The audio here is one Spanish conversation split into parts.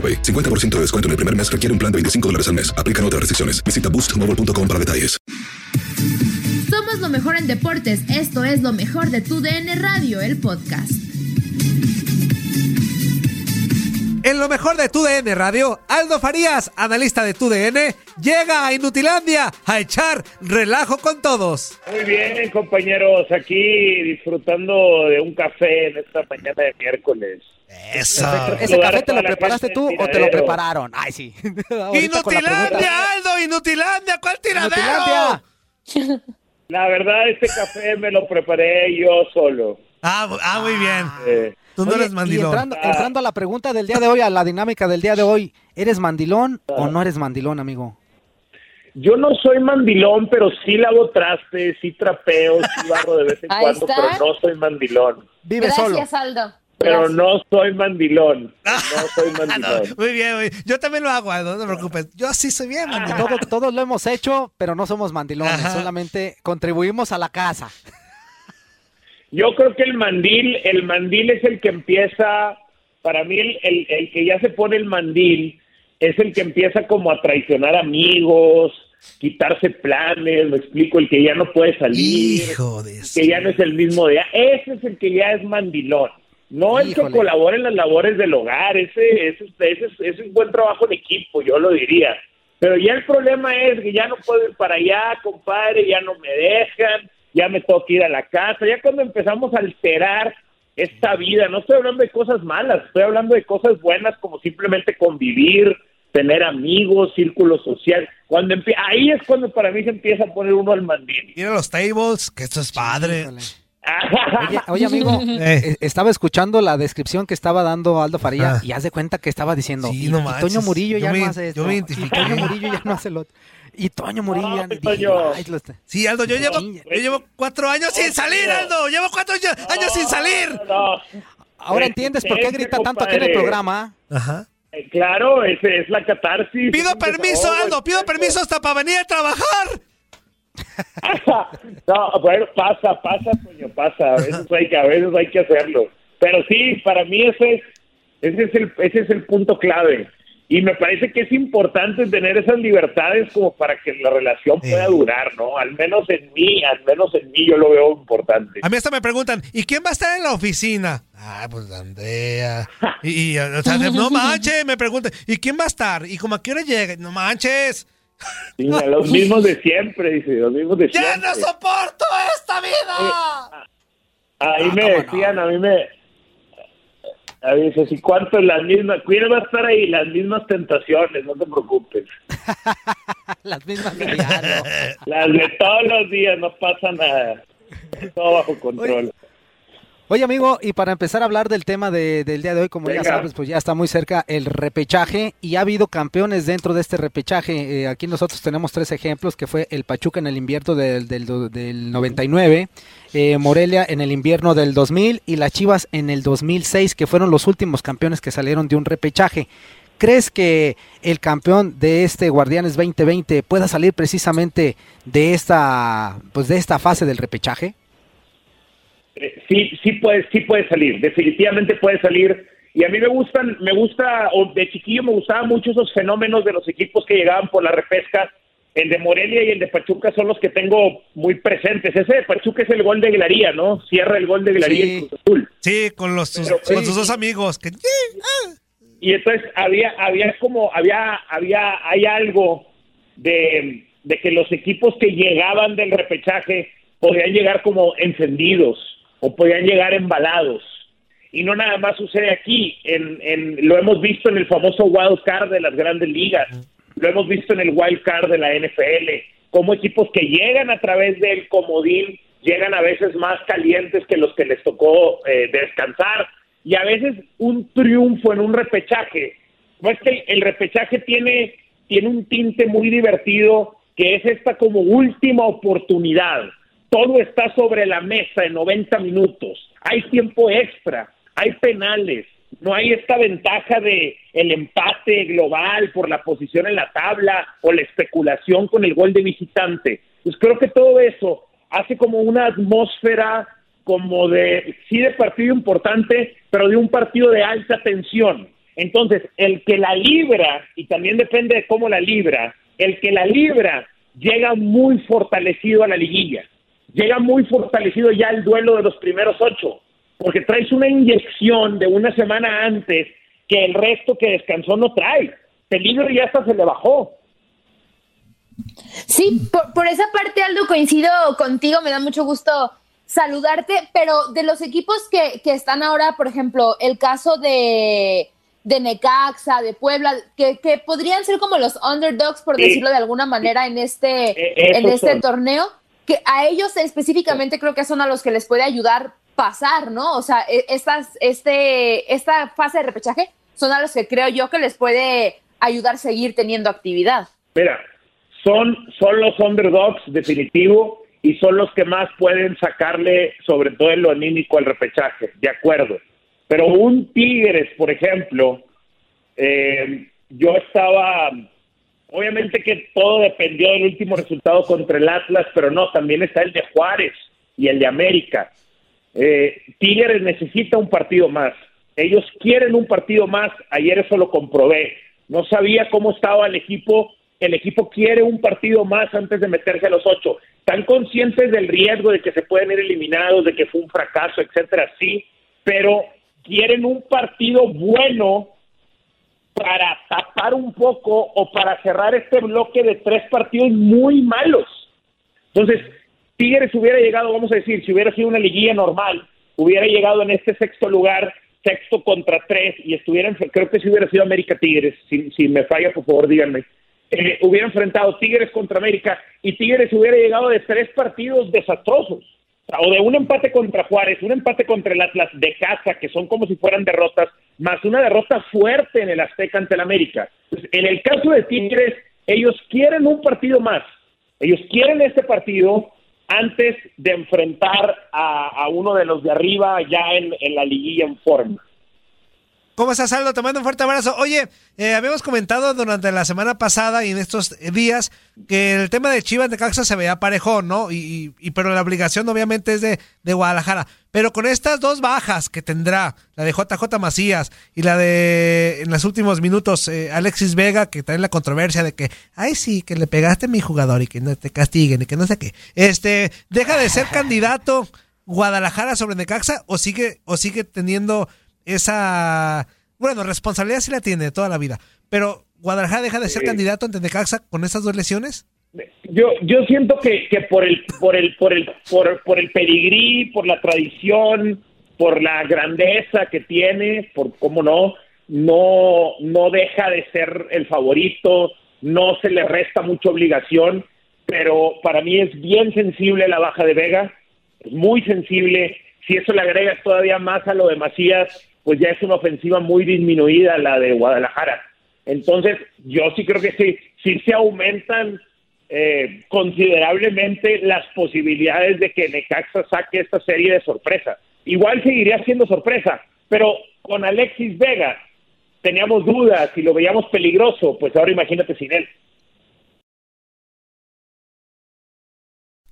AroPay. 50% de descuento en el primer mes requiere un plan de 25 dólares al mes. Aplican otras restricciones. Visita boostmobile.com para detalles. Somos lo mejor en deportes. Esto es lo mejor de tu DN Radio, el podcast. En lo mejor de tu DN Radio, Aldo Farías, analista de tu DN, llega a Inutilandia a echar relajo con todos. Muy bien, compañeros, aquí disfrutando de un café en esta mañana de miércoles. Eso. ¿Ese café te lo preparaste tú o te lo prepararon? Ay, sí. Inutilandia, Aldo, Inutilandia, ¿cuál tiradero? Inutilandia. La verdad, este café me lo preparé yo solo. Ah, ah, muy bien. Tú no Oye, eres y mandilón. entrando, entrando a la pregunta del día de hoy, a la dinámica del día de hoy, ¿eres mandilón o no eres mandilón, amigo? yo no soy mandilón, pero sí lavo trastes, sí trapeo, sí barro de vez en cuando, está. pero no soy mandilón. Vive solo. Gracias, Aldo. Pero no soy mandilón. No soy Ah, no, mandilón. muy bien, muy bien. Yo también lo hago, Aldo, no te preocupes. Yo sí soy bien, mandilón. Todo- todos lo hemos hecho, pero no somos mandilones, Ajá. solamente contribuimos a la casa. Yo creo que el mandil, el mandil es el que empieza, para mí el, el- el que ya se pone el mandil es el que empieza como a traicionar amigos, quitarse planes, me explico, el que ya no puede salir, Hijo de que ya no es el mismo día, ese es el que ya es mandilón. No el que Híjole. colabora en las labores del hogar, ese, ese, ese, es- ese es un buen trabajo en equipo, yo lo diría. Pero ya el problema es que ya no puedo ir para allá, compadre, ya no me dejan, ya me tengo que ir a la casa, ya cuando empezamos a alterar esta vida, no estoy hablando de cosas malas, estoy hablando de cosas buenas como simplemente convivir, tener amigos, círculo social. Cuando ahí es cuando para mí se empieza a poner uno al mandil. Ir a los tables, que esto es padre. Híjole. Oye, oye, amigo, Eh. eh, estaba escuchando la descripción que estaba dando Aldo Faría Ajá. y haz de cuenta que estaba diciendo, Sí, y, no y. Toño Murillo Yo ya me- no hace esto, yo me y. Toño Murillo ya no hace lo otro, y Toño Murillo. Sí, Aldo, yo llevo, yo llevo cuatro años sin salir, Aldo. Llevo cuatro años años sin salir. No, no. Ahora entiendes por qué Resistencia, grita tanto aquí en el programa. Ajá. Eh, Claro, ese es la catarsis. Pido Es permiso, Aldo, pido permiso hasta para venir a trabajar. no, bueno, pasa, pasa, coño, pasa. A veces hay que, a veces hay que hacerlo. Pero sí, para mí ese es, ese es el, ese es el punto clave. Y me parece que es importante tener esas libertades como para que la relación pueda durar, ¿no? Al menos en mí, al menos en mí yo lo veo importante. A mí hasta me preguntan, ¿y quién va a estar en la oficina? Ah, pues Andrea. Y, y, o sea, no manches, me preguntan, ¿y quién va a estar? Y como a qué hora llega, no manches. Sí, a los mismos de siempre, dice, los mismos de ¡Ya siempre. no soporto esta vida! Ahí Ah, me ¿cómo no? decían, a mí me... A veces, ¿y cuánto? Las mismas, ¿quién va a estar ahí? Las mismas tentaciones, no te preocupes. Las mismas de diario. Las de todos los días, no pasa nada. Todo bajo control. Oye, amigo, y para empezar a hablar del tema de- del día de hoy, como ya sabes, pues ya está muy cerca el repechaje y ha habido campeones dentro de este repechaje. Eh, aquí nosotros tenemos tres ejemplos, que fue el Pachuca en el invierno del, del, del 99, eh, Morelia en el invierno del 2000 y las Chivas en el 2006, que fueron los últimos campeones que salieron de un repechaje. ¿Crees que el campeón de este Guardianes 2020 pueda salir precisamente de esta, pues de esta fase del repechaje? Eh, sí, sí puede, sí puede salir, definitivamente puede salir. Y a mí me gustan, me gusta, o de chiquillo me gustaban mucho esos fenómenos de los equipos que llegaban por la repesca. El de Morelia y el de Pachuca son los que tengo muy presentes. Ese de Pachuca es el gol de Glaría, ¿no? Cierra el gol de Glaría Sí. en Cruz Azul. Sí, con los sus, Pero- con sus dos amigos. Que, y entonces había había como había había hay algo de, de que los equipos que llegaban del repechaje podían llegar como encendidos o podían llegar embalados y no nada más sucede aquí en, en lo hemos visto en el famoso wild card de las grandes ligas lo hemos visto en el wild card de la NFL como equipos que llegan a través del comodín llegan a veces más calientes que los que les tocó eh, descansar y a veces un triunfo en un repechaje. No es que el repechaje tiene, tiene un tinte muy divertido, que es esta como última oportunidad. Todo está sobre la mesa en 90 minutos. Hay tiempo extra, hay penales, no hay esta ventaja de el empate global por la posición en la tabla o la especulación con el gol de visitante. Pues creo que todo eso hace como una atmósfera como de, sí de partido importante, pero de un partido de alta tensión. Entonces, el que la libra, y también depende de cómo la libra, el que la libra llega muy fortalecido a la liguilla, llega muy fortalecido ya al duelo de los primeros ocho, porque traes una inyección de una semana antes que el resto que descansó no trae. Peligro ya hasta se le bajó. Sí, por, por esa parte, Aldo, coincido contigo, me da mucho gusto saludarte, pero de los equipos que, que están ahora, por ejemplo, el caso de, de Necaxa, de Puebla, que, que podrían ser como los underdogs, por Sí. decirlo de alguna manera, en este, Eh, esos en este son. torneo, que a ellos específicamente creo que son a los que les puede ayudar pasar, ¿no? O sea, e- estas, este, esta fase de repechaje son a los que creo yo que les puede ayudar seguir teniendo actividad. Mira, son, son los underdogs definitivo y son los que más pueden sacarle, sobre todo en lo anímico, al repechaje, de acuerdo. Pero un Tigres, por ejemplo, eh, yo estaba, obviamente que todo dependió del último resultado contra el Atlas, pero no, también está el de Juárez y el de América. Eh, Tigres necesita un partido más. Ellos quieren un partido más. Ayer eso lo comprobé. No sabía cómo estaba el equipo. El equipo quiere un partido más antes de meterse a los ocho. Están conscientes del riesgo de que se pueden ir eliminados, de que fue un fracaso, etcétera, sí, pero quieren un partido bueno para tapar un poco o para cerrar este bloque de tres partidos muy malos. Entonces, Tigres hubiera llegado, vamos a decir, si hubiera sido una liguilla normal, hubiera llegado en este sexto lugar, sexto contra tres, y estuviera, en- creo que si hubiera sido América Tigres, si, si me falla, por favor, díganme, eh, hubiera enfrentado Tigres contra América, y Tigres hubiera llegado de tres partidos desastrosos, o de un empate contra Juárez, un empate contra el Atlas de casa, que son como si fueran derrotas, más una derrota fuerte en el Azteca ante el América. En el caso de Tigres, ellos quieren un partido más, ellos quieren este partido antes de enfrentar a, uno de los de arriba ya en la liguilla en forma. ¿Cómo estás, Aldo? Te mando un fuerte abrazo. Oye, eh, habíamos comentado durante la semana pasada y en estos días que el tema de Chivas de Caxa se veía parejo, ¿no? Y, y- pero la obligación obviamente es de, de Guadalajara. Pero con estas dos bajas que tendrá, la de JJ Macías y la de en los últimos minutos eh, Alexis Vega, que trae la controversia de que, ay sí, que le pegaste a mi jugador y que no te castiguen y que no sé qué. Este, deja de ser candidato Guadalajara sobre Necaxa o sigue o sigue teniendo esa bueno responsabilidad sí la tiene toda la vida pero Guadalajara deja de ser Sí. candidato ante Necaxa con estas dos lesiones Yo, yo siento que, que por el, por el, por el, por, por el pedigrí, por la tradición, por la grandeza que tiene, por cómo no, no, no deja de ser el favorito, no se le resta mucha obligación, pero para mí es bien sensible la baja de Vega, es muy sensible. Si eso le agregas todavía más a lo de Macías, pues ya es una ofensiva muy disminuida la de Guadalajara. Entonces, yo sí creo que sí, sí se aumentan eh, considerablemente las posibilidades de que Necaxa saque esta serie de sorpresa. Igual seguiría siendo sorpresa, pero con Alexis Vega teníamos dudas y lo veíamos peligroso, pues ahora imagínate sin él.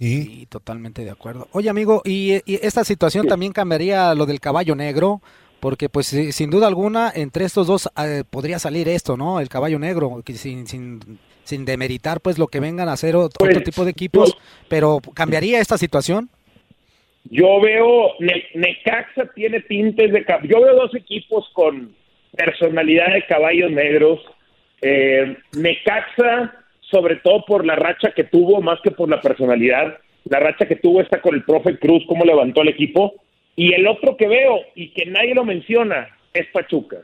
Sí, totalmente de acuerdo. Oye, amigo, y, y esta situación también cambiaría lo del caballo negro, porque pues si- sin duda alguna entre estos dos eh, podría salir esto, ¿no? El caballo negro, que sin, sin, sin demeritar pues lo que vengan a hacer ot- Pues, otro tipo de equipos, pero cambiaría esta situación. Yo veo, Ne- Necaxa tiene tintes de... cab- Yo veo dos equipos con personalidad de caballos negros. Eh, Necaxa, sobre todo por la racha que tuvo, más que por la personalidad. La racha que tuvo está con el profe Cruz, cómo levantó el equipo. Y el otro que veo, y que nadie lo menciona, es Pachuca.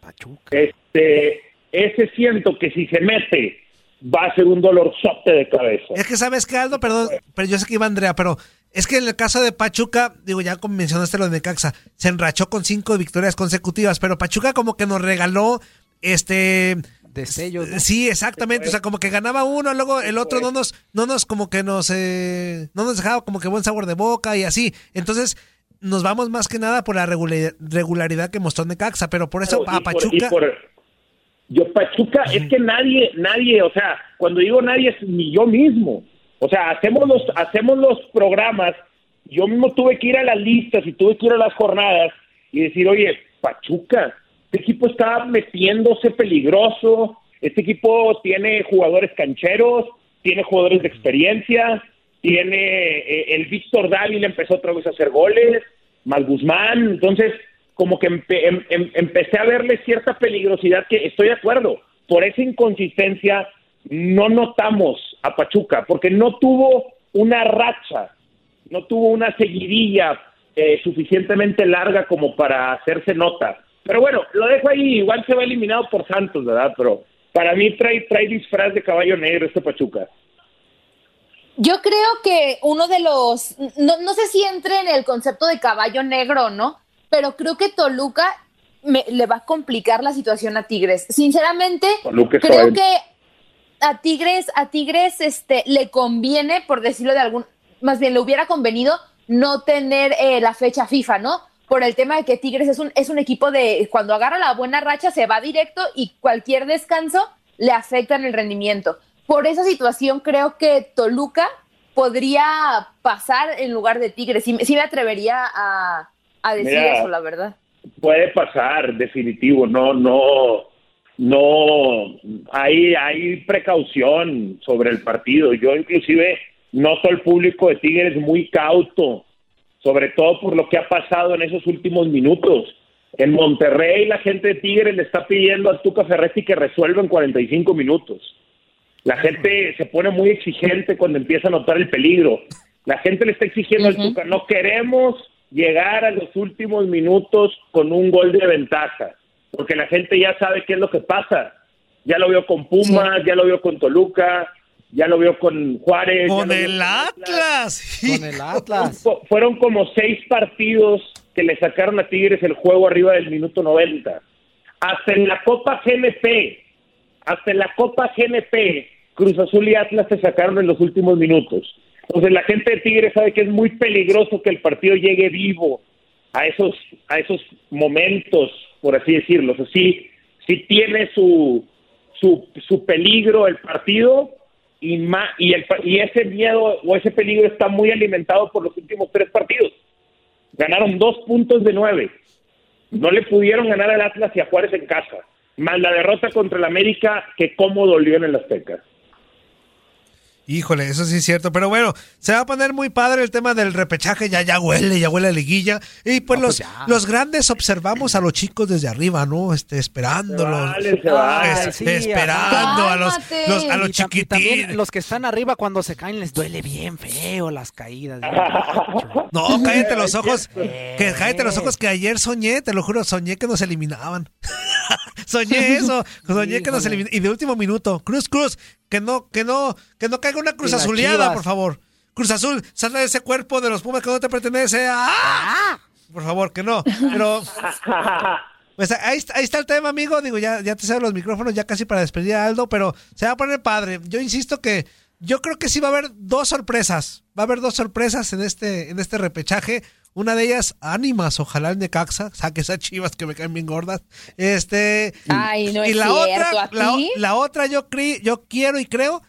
Pachuca. Este, ese siento que si se mete, va a ser un dolorzote de cabeza. Es que sabes que Aldo, perdón, pero yo sé que iba Andrea, pero es que en el caso de Pachuca, digo, ya como mencionaste lo de Necaxa, se enrachó con cinco victorias consecutivas, pero Pachuca como que nos regaló este Destellos, ¿no? Sí, exactamente, o sea, como que ganaba uno, luego el otro no nos no nos como que nos eh, no nos dejaba como que buen sabor de boca y así. Entonces, nos vamos más que nada por la regula- regularidad que mostró Necaxa, pero por eso Claro, a por- Pachuca por- yo Pachuca es que nadie nadie o sea cuando digo nadie es ni yo mismo o sea hacemos los hacemos los programas yo mismo tuve que ir a las listas y tuve que ir a las jornadas y decir oye Pachuca este equipo está metiéndose peligroso este equipo tiene jugadores cancheros tiene jugadores de experiencia tiene eh, el Víctor Dávila empezó otra vez a hacer goles más Guzmán entonces como que empe- em- em- empecé a verle cierta peligrosidad que estoy de acuerdo. Por esa inconsistencia no notamos a Pachuca, porque no tuvo una racha, no tuvo una seguidilla eh, suficientemente larga como para hacerse nota. Pero bueno, lo dejo ahí, igual se va eliminado por Santos, ¿verdad? Pero para mí trae, trae disfraz de caballo negro este Pachuca. Yo creo que uno de los, no, no sé si entre en el concepto de caballo negro, ¿no? Pero creo que Toluca me- le va a complicar la situación a Tigres. Sinceramente, Toluca creo que a Tigres, a Tigres, este, le conviene, por decirlo de algún, más bien le hubiera convenido no tener eh, la fecha FIFA, ¿no? Por el tema de que Tigres es un, es un equipo de cuando agarra la buena racha se va directo y cualquier descanso le afecta en el rendimiento. Por esa situación creo que Toluca podría pasar en lugar de Tigres. Sí, sí me atrevería a, a decir Mira, eso, la verdad. puede pasar, definitivo, no, no, no, hay, hay precaución sobre el partido. Yo inclusive noto al público de Tigres muy cauto, sobre todo por lo que ha pasado en esos últimos minutos. En Monterrey la gente de Tigres le está pidiendo a Tuca Ferretti que resuelva en 45 minutos. La gente se pone muy exigente cuando empieza a notar el peligro. La gente le está exigiendo al Tuca, no queremos llegar a los últimos minutos con un gol de ventaja, porque la gente ya sabe qué es lo que pasa. Ya lo vio con Pumas, ya lo vio con Toluca, ya lo vio con Juárez. con el Atlas. Con el Atlas. Fu- Fueron como seis partidos que le sacaron a Tigres el juego arriba del minuto 90. Hasta en la Copa GNP, hasta en la Copa GNP, Cruz Azul y Atlas se sacaron en los últimos minutos. Entonces la gente de Tigres sabe que es muy peligroso que el partido llegue vivo a esos, a esos momentos, por así decirlo. O sea, sí, sí tiene su, su, su peligro el partido, y, ma- y, el, y ese miedo o ese peligro está muy alimentado por los últimos tres partidos. Ganaron dos puntos de nueve. No le pudieron ganar al Atlas y a Juárez en casa. Más la derrota contra el América, que cómo dolió en el Azteca. Híjole, eso sí es cierto. Pero bueno, se va a poner muy padre el tema del repechaje. Ya, ya huele, ya huele a liguilla. Y pues, No, los, pues ya. los grandes observamos a los chicos desde arriba, ¿no? Este, esperándolos. Se vale, se vale. Es- Ay, sí, esperando a los, los- a los chiquitines. los que están arriba cuando se caen les duele bien feo las caídas. No, cállate los ojos. Que cállate los ojos que ayer soñé, te lo juro, soñé que nos eliminaban. soñé eso, soñé que nos eliminaban. Y de último minuto, Cruz Cruz, que no, que no, que no caiga una cruz azuleada, por favor. Cruz Azul, sal de ese cuerpo de los Pumas que no te pertenece. ¡Ah! Por favor, que no. Pero Pues ahí, está- ahí está el tema, amigo. Digo, ya, ya te cedo los micrófonos ya casi para despedir a Aldo, pero se va a poner padre. Yo insisto que yo creo que sí va a haber dos sorpresas. Va a haber dos sorpresas en este, en este repechaje. Una de ellas, ánimas, ojalá el Necaxa, saque esas chivas que me caen bien gordas. Este. Ay, no y es la cierto, otra, ¿a la, otra yo cre- yo quiero y creo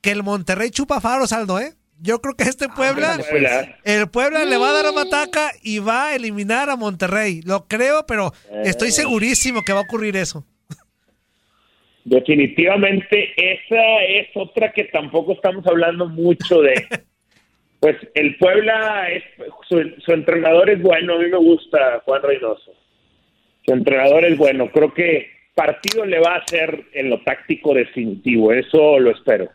que el Monterrey chupa faros, Aldo, ¿eh? Yo creo que este Puebla, Ándale, Puebla. el Puebla le va a dar a Mataca y va a eliminar a Monterrey. Lo creo, pero estoy segurísimo que va a ocurrir eso. Definitivamente esa es otra que tampoco estamos hablando mucho de. Pues el Puebla, es, su, su entrenador es bueno, a mí me gusta Juan Reynoso. Su entrenador es bueno, creo que partido le va a hacer en lo táctico definitivo, eso lo espero.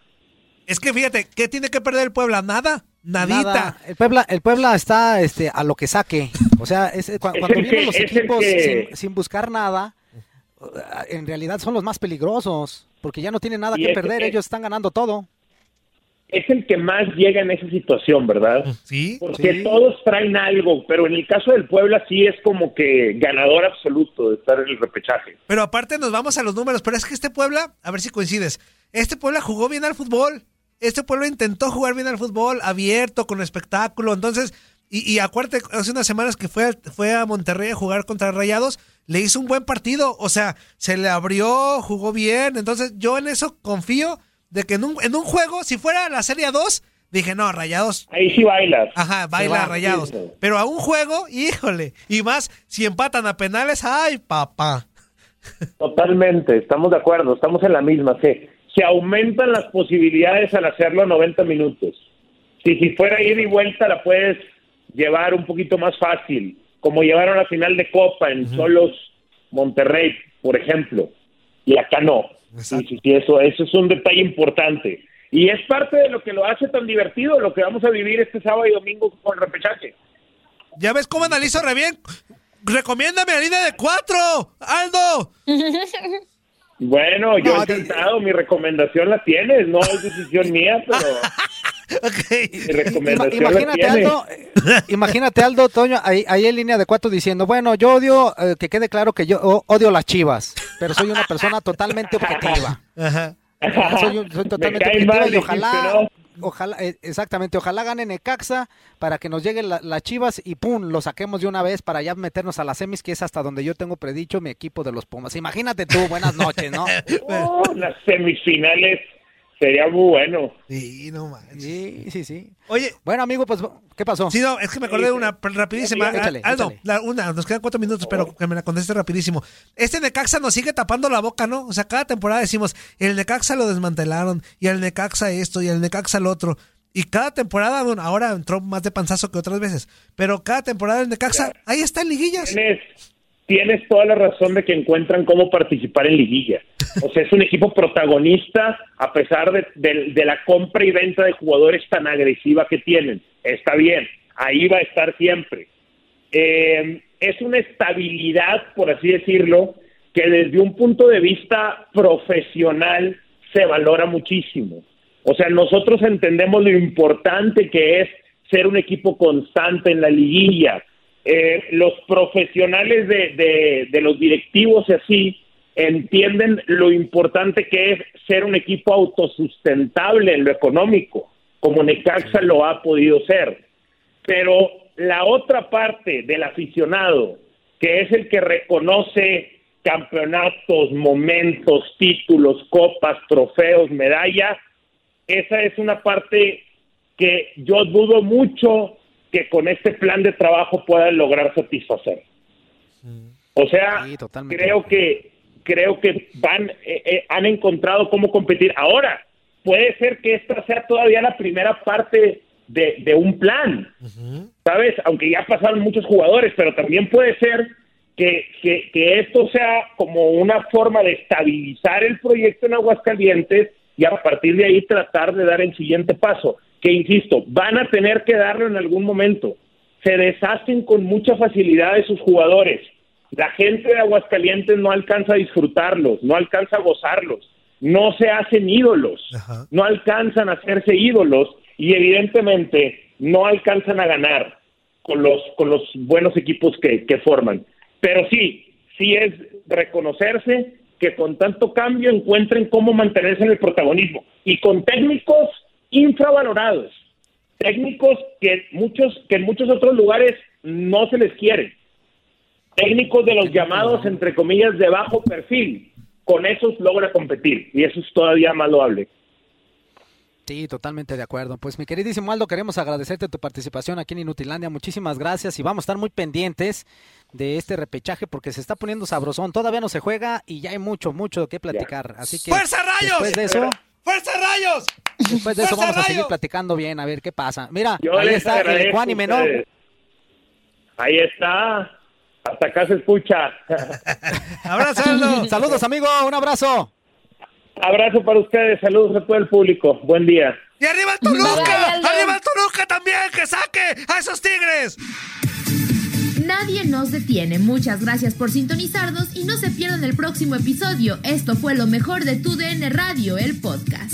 Es que fíjate, ¿qué tiene que perder el Puebla? Nada, nadita. Nada. El Puebla, el Puebla está este, a lo que saque. O sea, es, cu- Es cuando vienen que- los equipos que- sin, sin buscar nada, uh, en realidad son los más peligrosos, porque ya no tienen nada Y que perder, es- ellos están ganando todo. Es el que más llega en esa situación, ¿verdad? Sí, Porque Sí. todos traen algo, pero en el caso del Puebla sí es como que ganador absoluto de estar en el repechaje. pero aparte nos vamos a los números. Pero es que este Puebla, a ver si coincides, este Puebla jugó bien al fútbol. Este Puebla intentó jugar bien al fútbol, abierto, con espectáculo. Entonces, y, y acuérdate, hace unas semanas que fue, fue a Monterrey a jugar contra Rayados, le hizo un buen partido. O sea, se le abrió, jugó bien. Entonces, yo en eso confío de que en un, en un juego, si fuera la Serie 2, dije, no, Rayados Ahí sí bailas. Ajá, baila va, rayados. sí. Pero a un juego, híjole. Y más, si empatan a penales, ay, papá. Totalmente, estamos de acuerdo, estamos en la misma. Se, se aumentan las posibilidades al hacerlo a 90 minutos. Si, si fuera ida y vuelta, la puedes llevar un poquito más fácil, como llevaron la final de Copa en Solos Monterrey, por ejemplo. Y acá no. Sí, sí, sí, eso, eso es un detalle importante. Y es parte de lo que lo hace tan divertido, lo que vamos a vivir este sábado y domingo con el repechaje. ¿Ya ves cómo analizo re bien? Recomiéndame la línea de cuatro, Aldo. Bueno, yo No, encantado, mi recomendación la tienes, no es decisión mía, pero Ok. mi Ima- recomendación la imagínate, tienes. Aldo, eh, imagínate, Aldo, Toño, ahí, ahí en línea de cuatro diciendo, bueno, yo odio, eh, que quede claro que yo odio las chivas, pero soy una persona totalmente objetiva. Ajá. Soy, un- soy totalmente objetiva mal, y ojalá, ¿no? ojalá, eh, exactamente, ojalá gane Necaxa para que nos lleguen la- las chivas y pum, lo saquemos de una vez para ya meternos a las semis, que es hasta donde yo tengo predicho mi equipo de los Pumas. Imagínate tú, buenas noches, ¿no? Oh, las semifinales sería muy bueno. Sí, no manches. Sí, sí, sí. Oye, Bueno, amigo, pues, ¿qué pasó? sí, no, es que me acordé de una rapidísima. Échale, Aldo, échale. la- una, nos quedan cuatro minutos, pero que me la conteste rapidísimo. Este Necaxa nos sigue tapando la boca, ¿no? O sea, cada temporada decimos, el Necaxa lo desmantelaron, y el Necaxa esto, y el Necaxa lo otro. Y cada temporada, bueno, ahora entró más de panzazo que otras veces, pero cada temporada el Necaxa, ahí está en liguillas. Tienes, tienes toda la razón de que encuentran cómo participar en liguilla. O sea, es un equipo protagonista a pesar de, de- la compra y venta de jugadores tan agresiva que tienen. Está bien, ahí va a estar siempre. Eh, es una estabilidad, por así decirlo, que desde un punto de vista profesional se valora muchísimo. O sea, nosotros entendemos lo importante que es ser un equipo constante en la liguilla. Eh, los profesionales de, de- de los directivos y así entienden lo importante que es ser un equipo autosustentable en lo económico, como Necaxa lo ha podido ser. Pero la otra parte del aficionado, que es el que reconoce campeonatos, momentos, títulos, copas, trofeos, medallas, esa es una parte que yo dudo mucho que con este plan de trabajo puedan lograr satisfacer. O sea, creo que creo que van eh, eh, han encontrado cómo competir. Ahora puede ser que esta sea todavía la primera parte de, un plan, ¿sabes? Aunque ya pasaron muchos jugadores, pero también puede ser que, que, que esto sea como una forma de estabilizar el proyecto en Aguascalientes y a partir de ahí tratar de dar el siguiente paso, que insisto, van a tener que darlo en algún momento. Se deshacen con mucha facilidad de sus jugadores. La gente de Aguascalientes no alcanza a disfrutarlos, no alcanza a gozarlos, no se hacen ídolos, no alcanzan a hacerse ídolos y evidentemente no alcanzan a ganar con los, con los buenos equipos que, que forman. Pero sí, sí es reconocerse que con tanto cambio encuentren cómo mantenerse en el protagonismo y con técnicos infravalorados, técnicos que muchos que en muchos otros lugares no se les quiere, técnicos de los llamados entre comillas de bajo perfil, con esos logra competir y eso es todavía más loable. Sí, totalmente de acuerdo. Pues mi queridísimo Aldo, queremos agradecerte tu participación aquí en Inutilandia. Muchísimas gracias y vamos a estar muy pendientes de este repechaje porque se está poniendo sabrosón. Todavía no se juega y ya hay mucho, mucho que platicar. Así que ¡Fuerza Rayos! Después de eso, ¡Fuerza Rayos! después de eso ¡Fuerza vamos a seguir platicando bien, a ver qué pasa. Mira, Yo ahí está el ecuánime, ¿no? Ahí está. Hasta acá se escucha. Abrazo, Aldo. Saludos, amigo. Un abrazo. Abrazo para ustedes. Saludos a todo el público. Buen día. ¡Y arriba el Toluca! ¡Arriba el Toluca también! ¡Que saque a esos tigres! Nadie nos detiene. Muchas gracias por sintonizarnos y no se pierdan el próximo episodio. Esto fue lo mejor de tu DN Radio, el podcast.